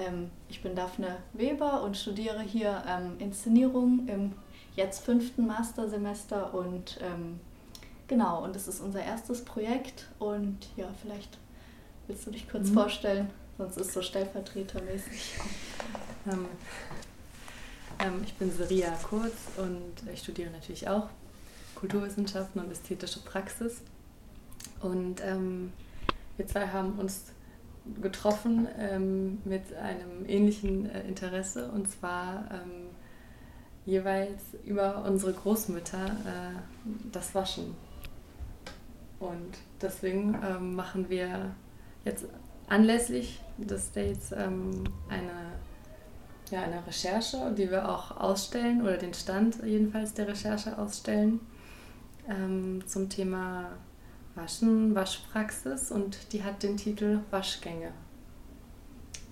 Ähm, ich bin Daphne Weber und studiere hier ähm, Inszenierung im jetzt fünften Mastersemester und ähm, genau, und es ist unser erstes Projekt und ja, vielleicht willst du dich kurz mhm. vorstellen, sonst ist es so stellvertretermäßig. Ähm, ähm, ich bin Seria Kurz und ich studiere natürlich auch Kulturwissenschaften und ästhetische Praxis. Und ähm, wir zwei haben uns getroffen ähm, mit einem ähnlichen äh, Interesse und zwar ähm, jeweils über unsere Großmütter äh, das Waschen. Und deswegen ähm, machen wir jetzt anlässlich des Dates ähm, eine, ja, eine Recherche, die wir auch ausstellen oder den Stand jedenfalls der Recherche ausstellen ähm, zum Thema Waschen, Waschpraxis und die hat den Titel Waschgänge.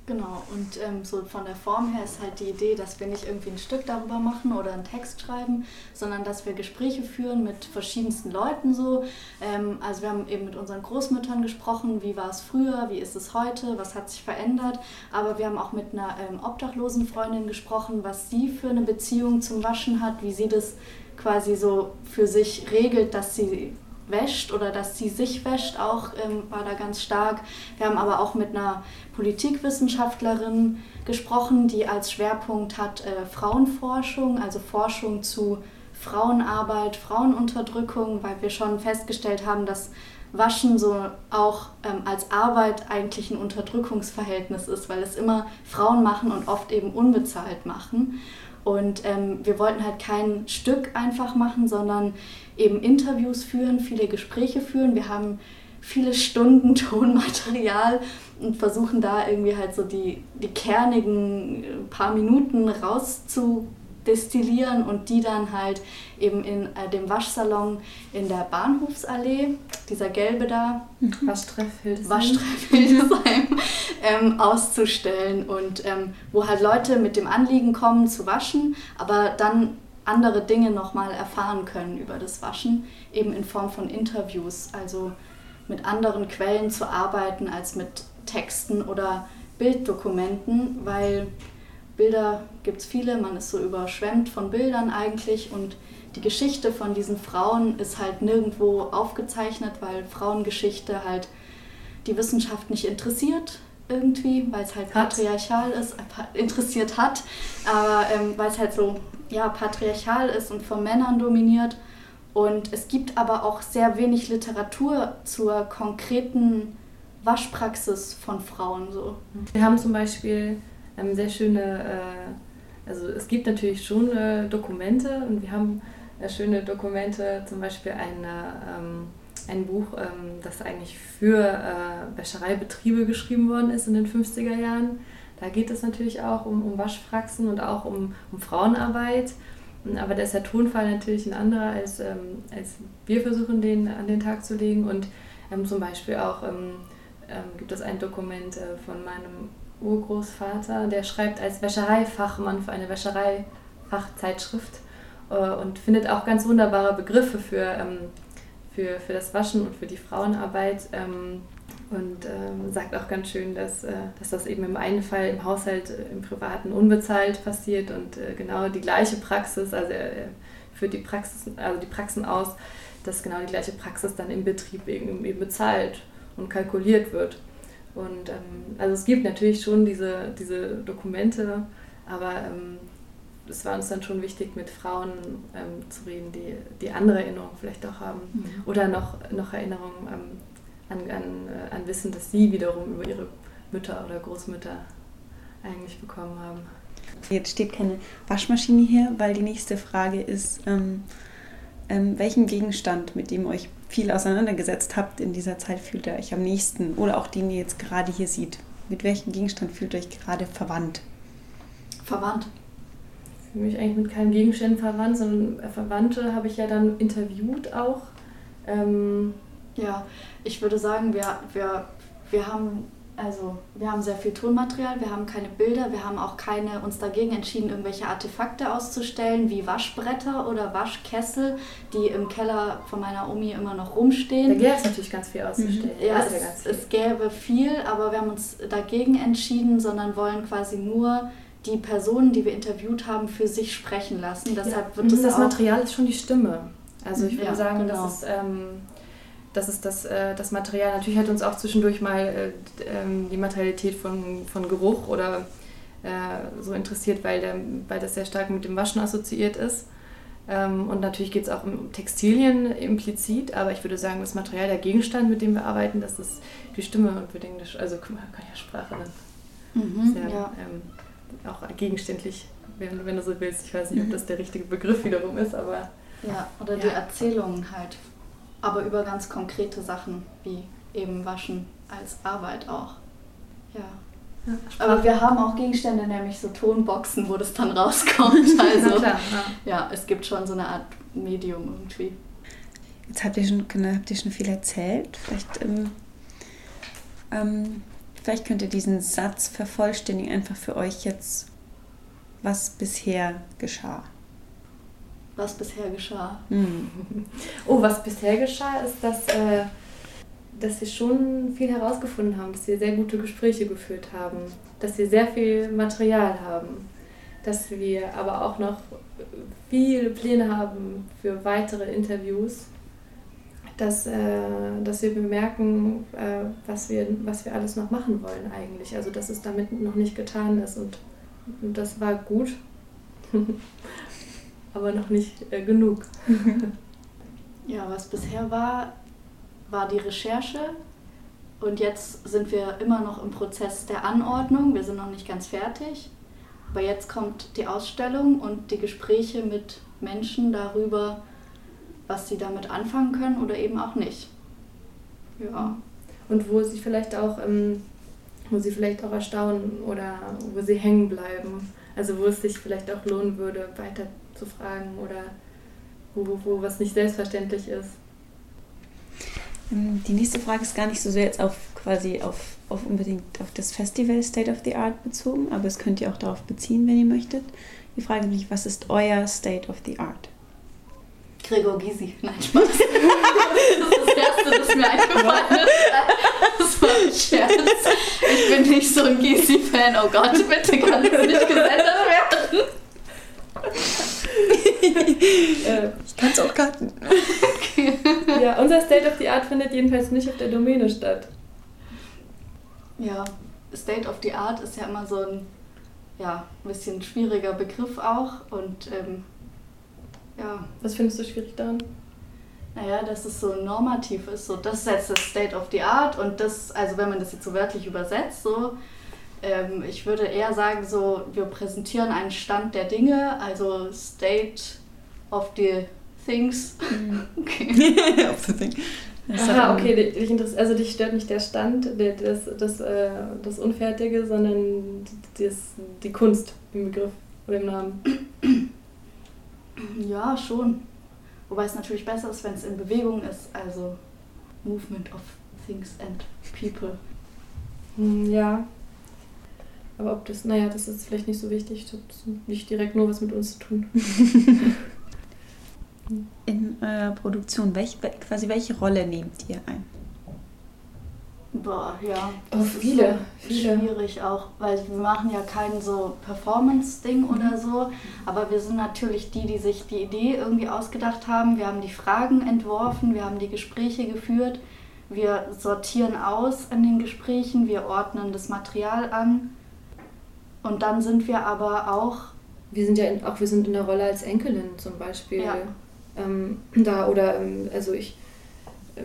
Genau, und ähm, so von der Form her ist halt die Idee, dass wir nicht irgendwie ein Stück darüber machen oder einen Text schreiben, sondern dass wir Gespräche führen mit verschiedensten Leuten so. Ähm, also wir haben eben mit unseren Großmüttern gesprochen, wie war es früher, wie ist es heute, was hat sich verändert. Aber wir haben auch mit einer ähm, obdachlosen Freundin gesprochen, was sie für eine Beziehung zum Waschen hat, wie sie das quasi so für sich regelt, dass sie wäscht oder dass sie sich wäscht, auch ähm, war da ganz stark. Wir haben aber auch mit einer Politikwissenschaftlerin gesprochen, die als Schwerpunkt hat äh, Frauenforschung, also Forschung zu Frauenarbeit, Frauenunterdrückung, weil wir schon festgestellt haben, dass Waschen so auch ähm, als Arbeit eigentlich ein Unterdrückungsverhältnis ist, weil es immer Frauen machen und oft eben unbezahlt machen. Und ähm, wir wollten halt kein Stück einfach machen, sondern eben Interviews führen, viele Gespräche führen. Wir haben viele Stunden Tonmaterial und versuchen da irgendwie halt so die, die kernigen äh, paar Minuten rauszudestillieren und die dann halt eben in äh, dem Waschsalon in der Bahnhofsallee, dieser gelbe da, mhm. Waschtreff Hildesheim, ähm, auszustellen und ähm, wo halt Leute mit dem Anliegen kommen zu waschen, aber dann andere Dinge nochmal erfahren können über das Waschen, eben in Form von Interviews, also mit anderen Quellen zu arbeiten als mit Texten oder Bilddokumenten, weil Bilder gibt es viele, man ist so überschwemmt von Bildern eigentlich und die Geschichte von diesen Frauen ist halt nirgendwo aufgezeichnet, weil Frauengeschichte halt die Wissenschaft nicht interessiert irgendwie, weil es halt patriarchal ist, äh, interessiert hat, aber ähm, weil es halt so ja, patriarchal ist und von Männern dominiert. Und es gibt aber auch sehr wenig Literatur zur konkreten Waschpraxis von Frauen. So. Wir haben zum Beispiel ähm, sehr schöne, äh, also es gibt natürlich schon äh, Dokumente und wir haben äh, schöne Dokumente, zum Beispiel eine, ähm, ein Buch, ähm, das eigentlich für äh, Wäschereibetriebe geschrieben worden ist in den 50er Jahren. Da geht es natürlich auch um, um Waschpraxen und auch um, um Frauenarbeit. Aber da ist der Tonfall natürlich ein anderer, als, ähm, als wir versuchen, den an den Tag zu legen. Und ähm, zum Beispiel auch ähm, ähm gibt es ein Dokument äh, von meinem Urgroßvater, der schreibt als Wäschereifachmann für eine Wäschereifachzeitschrift äh, und findet auch ganz wunderbare Begriffe für, ähm, für, für das Waschen und für die Frauenarbeit. Ähm, und ähm, sagt auch ganz schön, dass, äh, dass das eben im einen Fall im Haushalt, äh, im Privaten unbezahlt passiert und äh, genau die gleiche Praxis, also er führt die, Praxis, also die Praxen aus, dass genau die gleiche Praxis dann im Betrieb eben, eben bezahlt und kalkuliert wird. Und ähm, also es gibt natürlich schon diese, diese Dokumente, aber ähm, es war uns dann schon wichtig, mit Frauen ähm, zu reden, die, die andere Erinnerungen vielleicht auch haben. Mhm. Oder noch, noch Erinnerungen ähm, an, an, äh, an Wissen, das sie wiederum über ihre Mütter oder Großmütter eigentlich bekommen haben. Jetzt steht keine Waschmaschine hier, weil die nächste Frage ist, ähm, ähm, welchen Gegenstand, mit dem euch viel auseinandergesetzt habt in dieser Zeit, fühlt ihr euch am nächsten? Oder auch den ihr jetzt gerade hier sieht. Mit welchem Gegenstand fühlt ihr euch gerade verwandt? Verwandt. Ich fühle mich eigentlich mit keinem Gegenstand verwandt, sondern Verwandte habe ich ja dann interviewt auch. Ähm, ja, ich würde sagen, wir, wir, wir haben also wir haben sehr viel Tonmaterial, wir haben keine Bilder, wir haben auch keine uns dagegen entschieden, irgendwelche Artefakte auszustellen, wie Waschbretter oder Waschkessel, die im Keller von meiner Omi immer noch rumstehen. Da gäbe es natürlich ganz viel auszustellen. Mhm. Ja, es, viel. es gäbe viel, aber wir haben uns dagegen entschieden, sondern wollen quasi nur die Personen, die wir interviewt haben, für sich sprechen lassen. Deshalb ja. wird das, das Material ist schon die Stimme. Also ich würde ja, sagen, genau. das ist ähm, das ist das, äh, das Material. Natürlich hat uns auch zwischendurch mal äh, ähm, die Materialität von, von Geruch oder äh, so interessiert, weil, der, weil das sehr stark mit dem Waschen assoziiert ist. Ähm, und natürlich geht es auch um Textilien implizit, aber ich würde sagen, das Material, der Gegenstand, mit dem wir arbeiten, das ist die Stimme und wir denken, also mal, kann ja Sprache dann. Mhm, sehr, ja. Ähm, auch gegenständlich, wenn, wenn du so willst. Ich weiß nicht, ob das der richtige Begriff wiederum ist, aber. Ja, oder ja. die Erzählungen halt aber über ganz konkrete Sachen wie eben Waschen als Arbeit auch. Ja. ja aber wir haben auch Gegenstände, nämlich so Tonboxen, wo das dann rauskommt. Also klar, ja. ja. es gibt schon so eine Art Medium irgendwie. Jetzt habt ihr schon, genau, habt ihr schon viel erzählt. Vielleicht, ähm, ähm, vielleicht könnt ihr diesen Satz vervollständigen, einfach für euch jetzt, was bisher geschah was bisher geschah. Hm. Oh, was bisher geschah, ist, dass, äh, dass wir schon viel herausgefunden haben, dass wir sehr gute Gespräche geführt haben, dass wir sehr viel Material haben, dass wir aber auch noch viele Pläne haben für weitere Interviews, dass, äh, dass wir bemerken, äh, was, wir, was wir alles noch machen wollen eigentlich. Also dass es damit noch nicht getan ist und, und das war gut. aber noch nicht äh, genug. ja, was bisher war, war die Recherche. Und jetzt sind wir immer noch im Prozess der Anordnung. Wir sind noch nicht ganz fertig. Aber jetzt kommt die Ausstellung und die Gespräche mit Menschen darüber, was sie damit anfangen können oder eben auch nicht. Ja. Und wo sie vielleicht auch, ähm, wo sie vielleicht auch erstaunen oder wo sie hängen bleiben. Also wo es sich vielleicht auch lohnen würde, weiter zu fragen oder wo, wo, wo was nicht selbstverständlich ist. Ähm, die nächste Frage ist gar nicht so sehr jetzt auf quasi auf, auf unbedingt auf das Festival State of the Art bezogen, aber es könnt ihr auch darauf beziehen, wenn ihr möchtet. Die Frage ist nämlich, was ist euer State of the Art? Gregor Gysi. Nein, Spaß. das ist das Erste, das mir eingefallen ist. Das war ein Scherz. Ich bin nicht so ein Gysi-Fan. Oh Gott, bitte kann es nicht gesendet. Ich kann es auch cutten. Okay. Ja, unser State of the Art findet jedenfalls nicht auf der Domäne statt. Ja, State of the Art ist ja immer so ein ja, ein bisschen schwieriger Begriff auch. Und ähm, ja. Was findest du schwierig daran? Naja, dass es so normativ ist. So, das ist jetzt das State of the Art und das, also wenn man das jetzt so wörtlich übersetzt, so, ähm, ich würde eher sagen, so, wir präsentieren einen Stand der Dinge, also State of the Things. Mhm. Okay. of the thing. Aha, okay, dich also dich stört nicht der Stand, das, das, äh, das Unfertige, sondern das, die Kunst im Begriff oder im Namen. Ja, schon. Wobei es natürlich besser ist, wenn es in Bewegung ist, also Movement of Things and People. Hm, ja, aber ob das, naja, das ist vielleicht nicht so wichtig. Das hat nicht direkt nur was mit uns zu tun. In eurer Produktion, welch, quasi welche Rolle nehmt ihr ein? Boah, ja. Das oh, viele, ist so schwierig auch, weil wir machen ja kein so Performance-Ding mhm. oder so, aber wir sind natürlich die, die sich die Idee irgendwie ausgedacht haben. Wir haben die Fragen entworfen, wir haben die Gespräche geführt, wir sortieren aus in den Gesprächen, wir ordnen das Material an und dann sind wir aber auch. Wir sind ja in, auch wir sind in der Rolle als Enkelin zum Beispiel. Ja. Ähm, da oder ähm, also ich,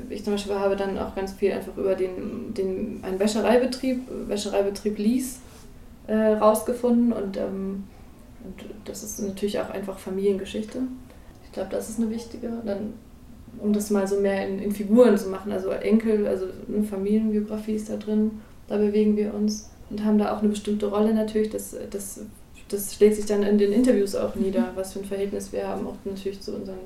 ich zum Beispiel habe dann auch ganz viel einfach über den, den einen Wäschereibetrieb, Wäschereibetrieb Lies äh, rausgefunden und, ähm, und das ist natürlich auch einfach Familiengeschichte. Ich glaube, das ist eine wichtige. Dann, um das mal so mehr in, in Figuren zu machen, also Enkel, also eine Familienbiografie ist da drin, da bewegen wir uns und haben da auch eine bestimmte Rolle natürlich. Das, das, das schlägt sich dann in den Interviews auch nieder, mhm. was für ein Verhältnis wir haben, auch natürlich zu unseren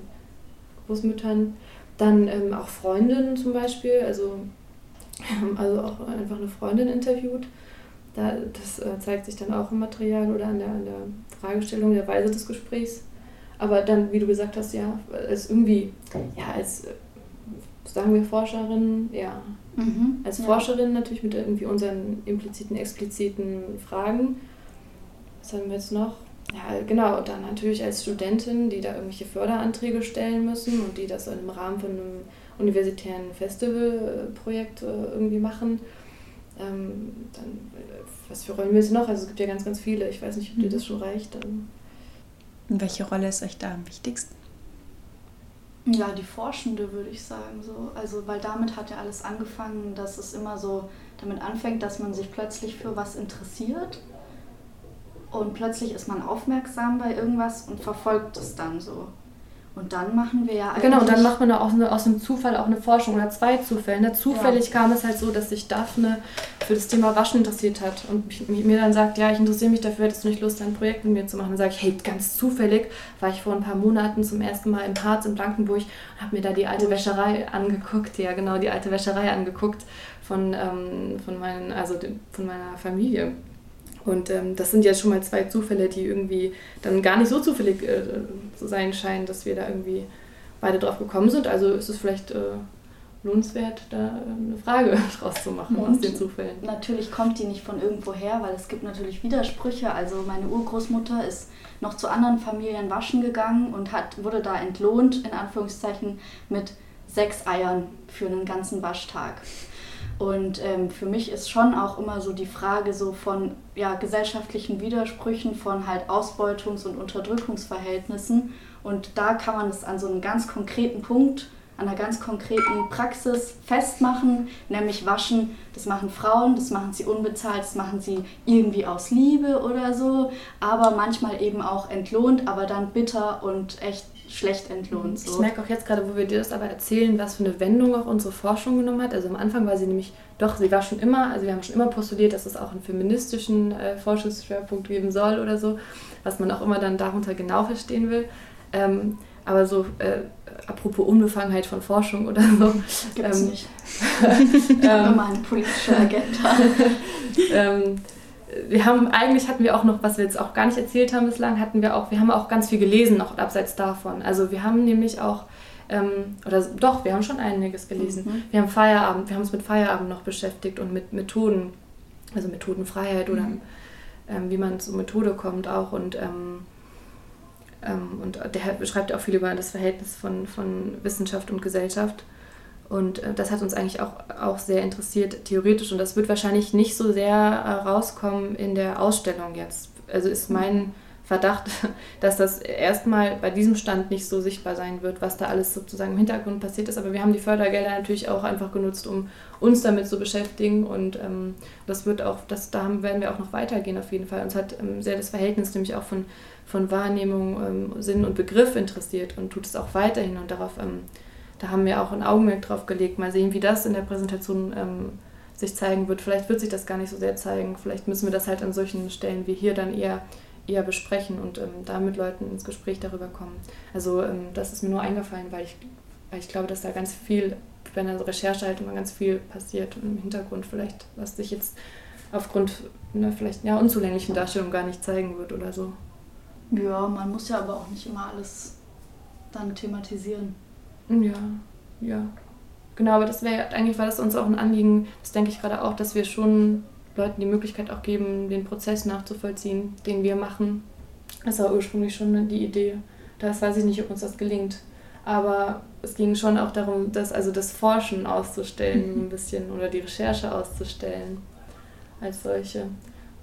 Großmüttern. Dann ähm, auch Freundinnen zum Beispiel. Also also auch einfach eine Freundin interviewt. Da, das äh, zeigt sich dann auch im Material oder an der, an der Fragestellung, der Weise des Gesprächs. Aber dann, wie du gesagt hast, ja, als irgendwie, ja, als, sagen wir Forscherin, ja, mhm, als ja. Forscherin natürlich mit irgendwie unseren impliziten, expliziten Fragen. Was haben wir jetzt noch? Ja, genau, und dann natürlich als Studentin, die da irgendwelche Förderanträge stellen müssen und die das im Rahmen von einem universitären Festivalprojekt äh, irgendwie machen. Ähm, dann, was für Rollen willst du noch? Also es gibt ja ganz, ganz viele. Ich weiß nicht, ob dir mhm. das schon reicht. Dann. Und welche Rolle ist euch da am wichtigsten? Ja, die Forschende würde ich sagen so. Also weil damit hat ja alles angefangen, dass es immer so damit anfängt, dass man sich plötzlich für was interessiert und plötzlich ist man aufmerksam bei irgendwas und verfolgt es dann so. Und dann machen wir ja eigentlich. Genau, und dann macht man aus, aus einem Zufall auch eine Forschung oder zwei Zufälle. Ne? Zufällig ja. kam es halt so, dass sich Daphne für das Thema Waschen interessiert hat und mir dann sagt, ja, ich interessiere mich dafür, hättest du nicht Lust, ein Projekt mit mir zu machen? Dann sage ich, hey, ganz zufällig war ich vor ein paar Monaten zum ersten Mal im Harz in Blankenburg und habe mir da die alte Wäscherei angeguckt. Ja, genau, die alte Wäscherei angeguckt von, ähm, von, meinen, also von meiner Familie. Und ähm, das sind ja schon mal zwei Zufälle, die irgendwie dann gar nicht so zufällig äh, zu sein scheinen, dass wir da irgendwie beide drauf gekommen sind. Also ist es vielleicht äh, lohnenswert, da äh, eine Frage draus zu machen Und aus den Zufällen. Natürlich kommt die nicht von irgendwo her, weil es gibt natürlich Widersprüche. Also meine Urgroßmutter ist noch zu anderen Familien waschen gegangen und hat, wurde da entlohnt, in Anführungszeichen, mit sechs Eiern für einen ganzen Waschtag. Und ähm, für mich ist schon auch immer so die Frage so von ja, gesellschaftlichen Widersprüchen, von halt Ausbeutungs- und Unterdrückungsverhältnissen. Und da kann man es an so einem ganz konkreten Punkt, an einer ganz konkreten Praxis festmachen, nämlich waschen. Das machen Frauen, das machen sie unbezahlt, das machen sie irgendwie aus Liebe oder so, aber manchmal eben auch entlohnt, aber dann bitter und echt schlecht entlohnt. So. Ich merke auch jetzt gerade, wo wir dir das aber erzählen, was für eine Wendung auch unsere Forschung genommen hat. Also am Anfang war sie nämlich, doch, sie war schon immer, also wir haben schon immer postuliert, dass es auch einen feministischen äh, Forschungsschwerpunkt geben soll oder so, was man auch immer dann darunter genau verstehen will. Ähm, aber so, äh, apropos Unbefangenheit von Forschung oder so. Gibt's ähm, nicht. ähm, immer eine politische Agenda. ähm, wir haben, eigentlich hatten wir auch noch, was wir jetzt auch gar nicht erzählt haben bislang, hatten wir auch, wir haben auch ganz viel gelesen, noch abseits davon. Also wir haben nämlich auch, ähm, oder doch, wir haben schon einiges gelesen. Mhm. Wir haben Feierabend, wir haben uns mit Feierabend noch beschäftigt und mit Methoden, also Methodenfreiheit oder mhm. ähm, wie man zur Methode kommt auch und ähm, ähm und der beschreibt auch viel über das Verhältnis von, von Wissenschaft und Gesellschaft. Und äh, das hat uns eigentlich auch, auch sehr interessiert, theoretisch. Und das wird wahrscheinlich nicht so sehr äh, rauskommen in der Ausstellung jetzt. Also ist mein Verdacht, dass das erstmal bei diesem Stand nicht so sichtbar sein wird, was da alles sozusagen im Hintergrund passiert ist. Aber wir haben die Fördergelder natürlich auch einfach genutzt, um uns damit zu beschäftigen. Und ähm, das wird auch, das, da werden wir auch noch weitergehen auf jeden Fall. Uns hat ähm, sehr das Verhältnis nämlich auch von, von Wahrnehmung, ähm, Sinn und Begriff interessiert und tut es auch weiterhin. Und darauf ähm, da haben wir auch ein Augenmerk drauf gelegt. Mal sehen, wie das in der Präsentation ähm, sich zeigen wird. Vielleicht wird sich das gar nicht so sehr zeigen. Vielleicht müssen wir das halt an solchen Stellen wie hier dann eher, eher besprechen und ähm, da mit Leuten ins Gespräch darüber kommen. Also ähm, das ist mir nur eingefallen, weil ich, weil ich glaube, dass da ganz viel bei einer Recherche halt immer ganz viel passiert im Hintergrund vielleicht, was sich jetzt aufgrund einer vielleicht ja, unzulänglichen Darstellung gar nicht zeigen wird oder so. Ja, man muss ja aber auch nicht immer alles dann thematisieren. Ja, ja. Genau, aber das wäre eigentlich war das uns auch ein Anliegen, das denke ich gerade auch, dass wir schon Leuten die Möglichkeit auch geben, den Prozess nachzuvollziehen, den wir machen. Das war ursprünglich schon die Idee. Das weiß ich nicht, ob uns das gelingt. Aber es ging schon auch darum, das, also das Forschen auszustellen, ein bisschen, oder die Recherche auszustellen als solche.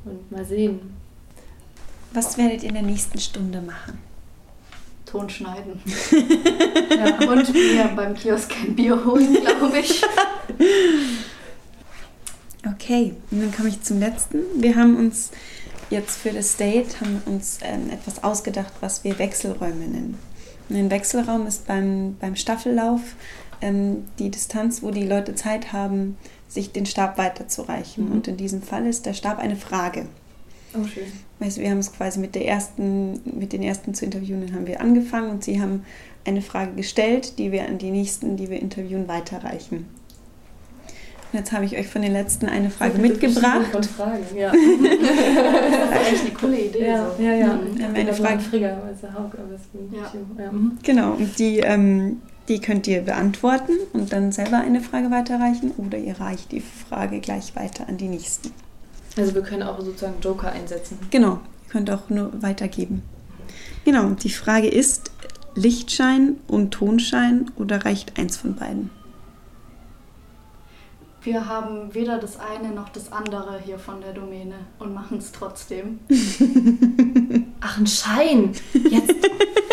Und mal sehen. Was werdet ihr in der nächsten Stunde machen? Ton schneiden. ja, und mir beim Kiosk ein Bier holen, glaube ich. Okay, und dann komme ich zum letzten. Wir haben uns jetzt für das Date haben uns ähm, etwas ausgedacht, was wir Wechselräume nennen. Und ein Wechselraum ist beim, beim Staffellauf ähm, die Distanz, wo die Leute Zeit haben, sich den Stab weiterzureichen. Mhm. Und in diesem Fall ist der Stab eine Frage. Oh, schön. Weißt du, wir haben es quasi mit, der ersten, mit den ersten zu interviewen, haben wir angefangen und sie haben eine Frage gestellt, die wir an die nächsten, die wir interviewen, weiterreichen. Jetzt habe ich euch von den letzten eine Frage mitgebracht. Von Fragen, ja. Das ist echt eine coole Idee. ja, so. ja, ja. Mhm. Ja, Eine meine Frage. Frigger, der Haug, aber Ja. Ja. mhm. Genau, und die, ähm, die könnt ihr beantworten und dann selber eine Frage weiterreichen oder ihr reicht die Frage gleich weiter an die nächsten. Also wir können auch sozusagen Joker einsetzen. Genau, ihr könnt auch nur weitergeben. Genau, die Frage ist Lichtschein und Tonschein oder reicht eins von beiden? Wir haben weder das eine noch das andere hier von der Domäne und machen es trotzdem. Ach, ein Schein. Jetzt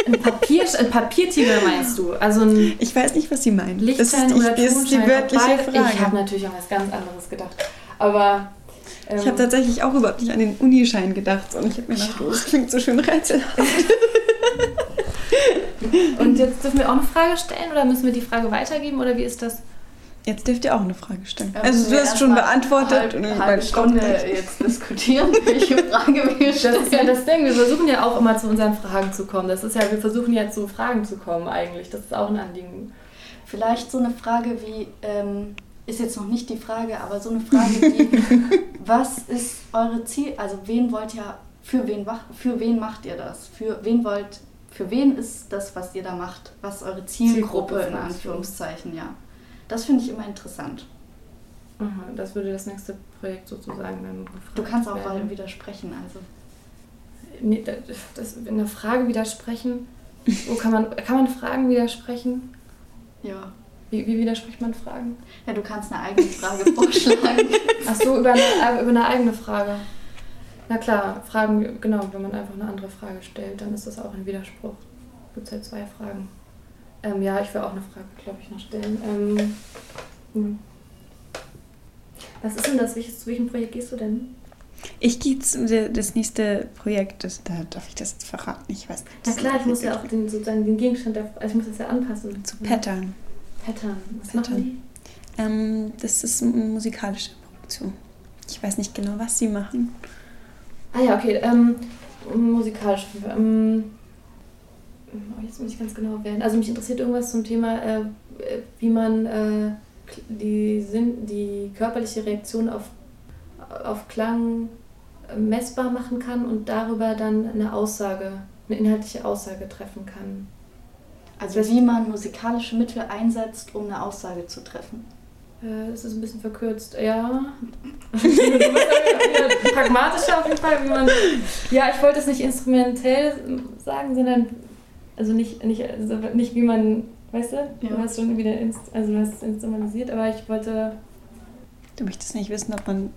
ein, Papier, ein Papiertiger meinst du? Also ein Ich weiß nicht, was Sie meinen. Lichtschein das ist, oder die, das ist die Tonschein? wörtliche Frage. Ich habe natürlich an was ganz anderes gedacht. Aber ähm, Ich habe tatsächlich auch überhaupt nicht an den Unischein gedacht, sondern ich habe mir gedacht, oh, das klingt so schön rätselhaft. Und jetzt dürfen wir auch eine Frage stellen oder müssen wir die Frage weitergeben oder wie ist das? Jetzt dürft ihr auch eine Frage stellen. Ja, also müssen du hast schon beantwortet. Halb, und halbe weil- Stunde jetzt diskutieren, welche Frage wir Das ist ja stellen. das Ding, wir versuchen ja auch immer zu unseren Fragen zu kommen. Das ist ja, wir versuchen ja zu Fragen zu kommen eigentlich. Das ist auch ein Anliegen. Vielleicht so eine Frage wie, ähm, ist jetzt noch nicht die Frage, aber so eine Frage wie, was ist eure Ziel, also wen wollt ihr, für wen, für wen macht ihr das? Für wen wollt, für wen ist das, was ihr da macht? Was ist eure Zielgruppe, Zielgruppe, in? Anführungszeichen, ja. Das finde ich immer interessant. Aha, das würde das nächste Projekt sozusagen dann gefragt Du kannst auch werden. mal widersprechen, also. Nee, das, in der Frage widersprechen. Wo kann man, kann man Fragen widersprechen? Ja. Wie, wie widerspricht man Fragen? Ja, du kannst eine eigene Frage vorschlagen. Ach so, über eine, über eine eigene Frage. Na klar, Fragen, genau, wenn man einfach eine andere Frage stellt, dann ist das auch ein Widerspruch. Gibt es halt zwei Fragen. Ähm, ja, ich will auch eine Frage, glaube ich, noch stellen. Ähm, hm. was ist denn das? Welches, zu welchem Projekt gehst du denn? Ich gehe zu das nächste Projekt, das, da darf ich das jetzt verraten. Ich weiß nicht. Na klar, ich muss ja auch den, sozusagen den Gegenstand, der, also ich muss das ja anpassen. Zu Pattern. Pattern. Was Pattern. machen Ähm, das ist eine musikalische Produktion. Ich weiß nicht genau, was sie machen. die? Ah ja, okay. Ähm, musikalisch. Ähm, oh, jetzt muss ich ganz genau werden. Also mich interessiert irgendwas zum Thema, äh, wie man äh, die, Sinn, die körperliche Reaktion auf, auf Klang messbar machen kann und darüber dann eine Aussage, eine inhaltliche Aussage treffen kann. Also wie man musikalische Mittel einsetzt, um eine Aussage zu treffen. Äh, Das ist ein bisschen verkürzt, ja. Du pragmatischer auf jeden Fall, wie man. Ja, ich wollte es nicht instrumentell sagen, sondern also nicht, nicht, also nicht wie man, weißt du, du Ja. hast schon wieder inst, also du hast es instrumentalisiert, aber ich wollte. Du möchtest nicht wissen, ob man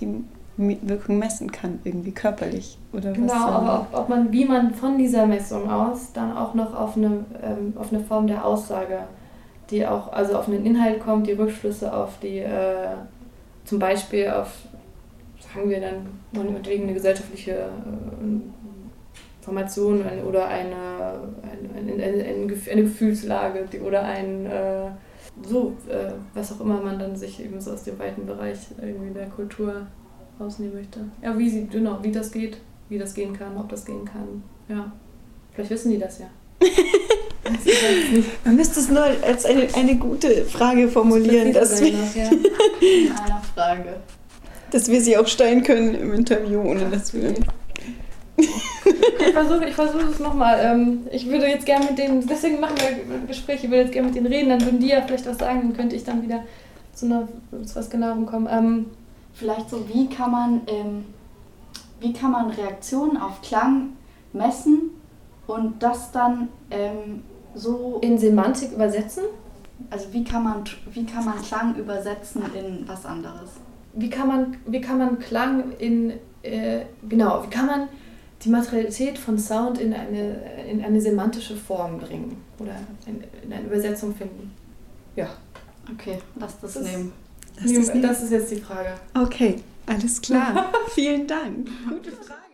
die Wirkung messen kann, irgendwie körperlich oder was. Genau, ähm, aber ob, ob man, wie man von dieser Messung aus dann auch noch auf eine, ähm, auf eine Form der Aussage, die auch, also auf einen Inhalt kommt, die Rückschlüsse auf die, äh, zum Beispiel auf, sagen wir dann, meinetwegen eine gesellschaftliche äh, Formation oder eine, eine, eine, eine Gefühlslage die, oder ein, äh, so, äh, was auch immer man dann sich eben so aus dem weiten Bereich irgendwie der Kultur rausnehmen möchte. Ja, wie sie, genau, wie das geht, wie das gehen kann, ob das gehen kann. Ja. Vielleicht wissen die das ja. Das nicht- Man müsste es nur als eine, eine gute Frage formulieren, dass Präzise wir, noch, ja. In einer Frage. dass wir sie auch stellen können im Interview, ohne dass wir. Ich versuche ich versuch es nochmal. Ähm, ich würde jetzt gerne mit denen, deswegen machen wir Gespräche, ich würde jetzt gerne mit denen reden, dann würden die ja vielleicht was sagen, dann könnte ich dann wieder zu, einer, zu was genauerem kommen. Vielleicht so, wie kann man, ähm, wie kann man Reaktionen auf Klang messen und das dann ähm, so, in Semantik übersetzen? also wie kann man, wie kann man Klang übersetzen in was anderes? Wie kann man, wie kann man Klang in, äh, genau, wie kann man die Materialität von Sound in eine, in eine semantische Form bringen oder in, in eine Übersetzung finden? Ja, Okay, lass das Das nehmen. Das ist das ist jetzt die Frage. okay, alles klar. Vielen Dank. Gute Frage.